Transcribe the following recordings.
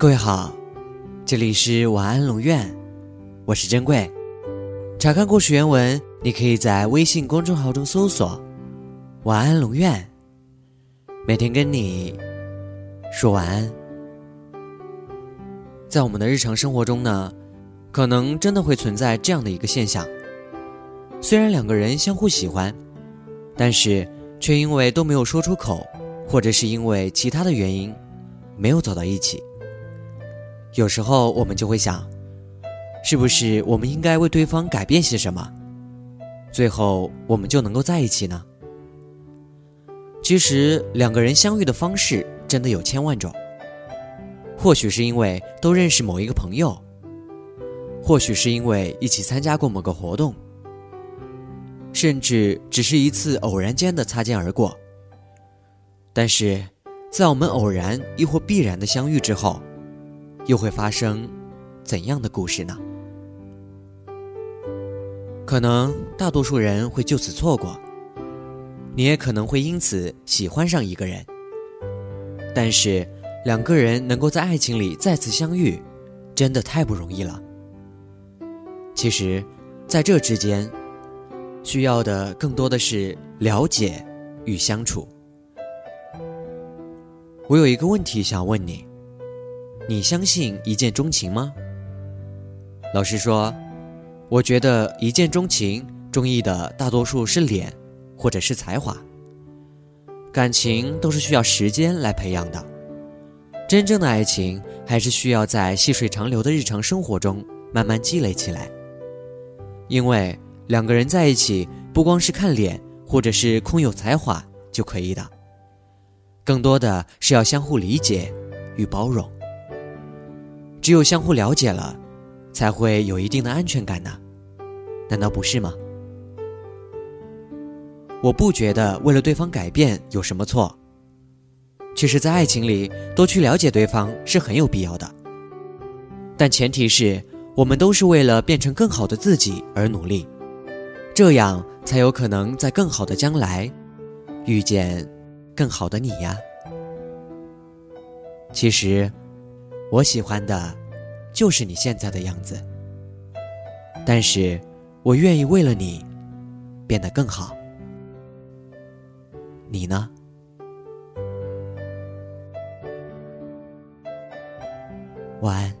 各位好，这里是晚安龙院，我是珍贵。查看故事原文，你可以在微信公众号中搜索“晚安龙院”，每天跟你说晚安。在我们的日常生活中呢，可能真的会存在这样的一个现象：虽然两个人相互喜欢，但是却因为都没有说出口，或者是因为其他的原因，没有走到一起。有时候我们就会想，是不是我们应该为对方改变些什么，最后我们就能够在一起呢？其实两个人相遇的方式真的有千万种，或许是因为都认识某一个朋友，或许是因为一起参加过某个活动，甚至只是一次偶然间的擦肩而过。但是，在我们偶然亦或必然的相遇之后，又会发生怎样的故事呢？可能大多数人会就此错过，你也可能会因此喜欢上一个人。但是两个人能够在爱情里再次相遇，真的太不容易了。其实，在这之间，需要的更多的是了解与相处。我有一个问题想问你。你相信一见钟情吗？老实说，我觉得一见钟情中意的大多数是脸，或者是才华。感情都是需要时间来培养的，真正的爱情还是需要在细水长流的日常生活中慢慢积累起来。因为两个人在一起，不光是看脸或者是空有才华就可以的，更多的是要相互理解与包容。只有相互了解了，才会有一定的安全感呢，难道不是吗？我不觉得为了对方改变有什么错。其实，在爱情里，多去了解对方是很有必要的，但前提是我们都是为了变成更好的自己而努力，这样才有可能在更好的将来遇见更好的你呀。其实。我喜欢的，就是你现在的样子。但是，我愿意为了你，变得更好。你呢？晚安。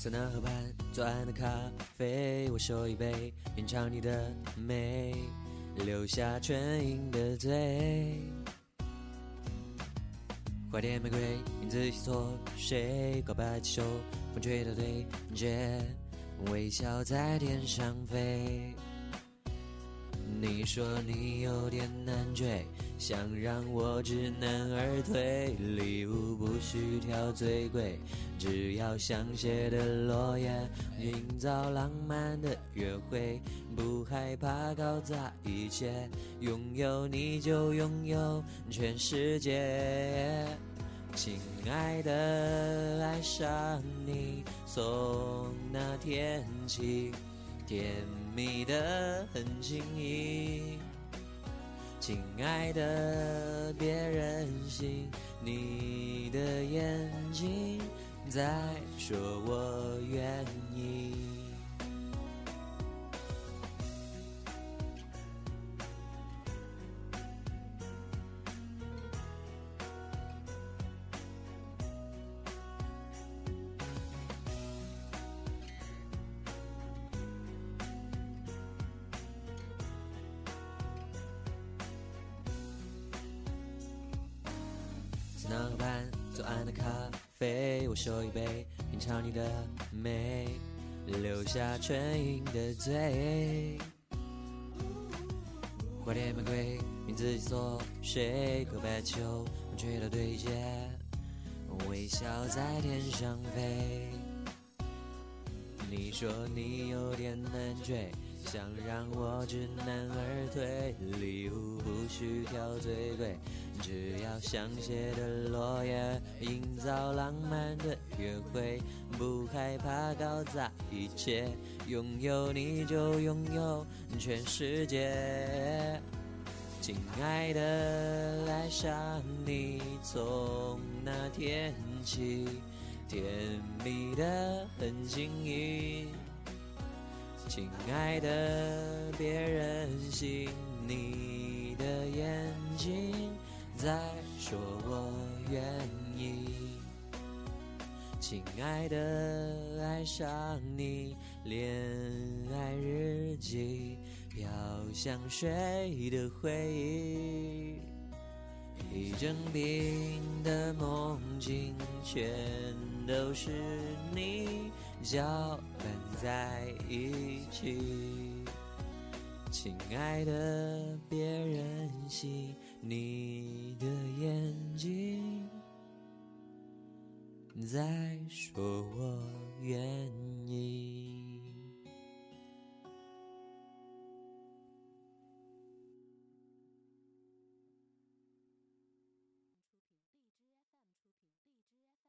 塞纳河畔，左岸的咖啡，我手一杯，品尝你的美，留下唇印的嘴。花店玫瑰，名字写错谁？告白气球，风吹到对街，微笑在天上飞。你说你有点难追，想让我知难而退。礼物不需挑最贵，只要香榭的落叶，营造浪漫的约会，不害怕搞砸一切。拥有你就拥有全世界，亲爱的，爱上你，从那天起。甜蜜的很轻易，亲爱的，别任性，你的眼睛在说我愿意。那河畔，左岸的咖啡，我手一杯，品尝你的美，留下唇印的嘴。花店玫瑰，名字记错，谁告白球，吹到对街，微笑在天上飞。你说你有点难追，想让我知难而退，礼物不需挑最贵，只要香榭的落叶，营造浪漫的约会，不害怕搞砸一切，拥有你就拥有全世界。亲爱的，爱上你从那天起。甜蜜的很轻易，亲爱的，别任性，你的眼睛在说我愿意。亲爱的，爱上你，恋爱日记，飘香水的回忆，一整瓶的梦境全。都是你搅拌在一起，亲爱的，别任性，你的眼睛在说我愿意。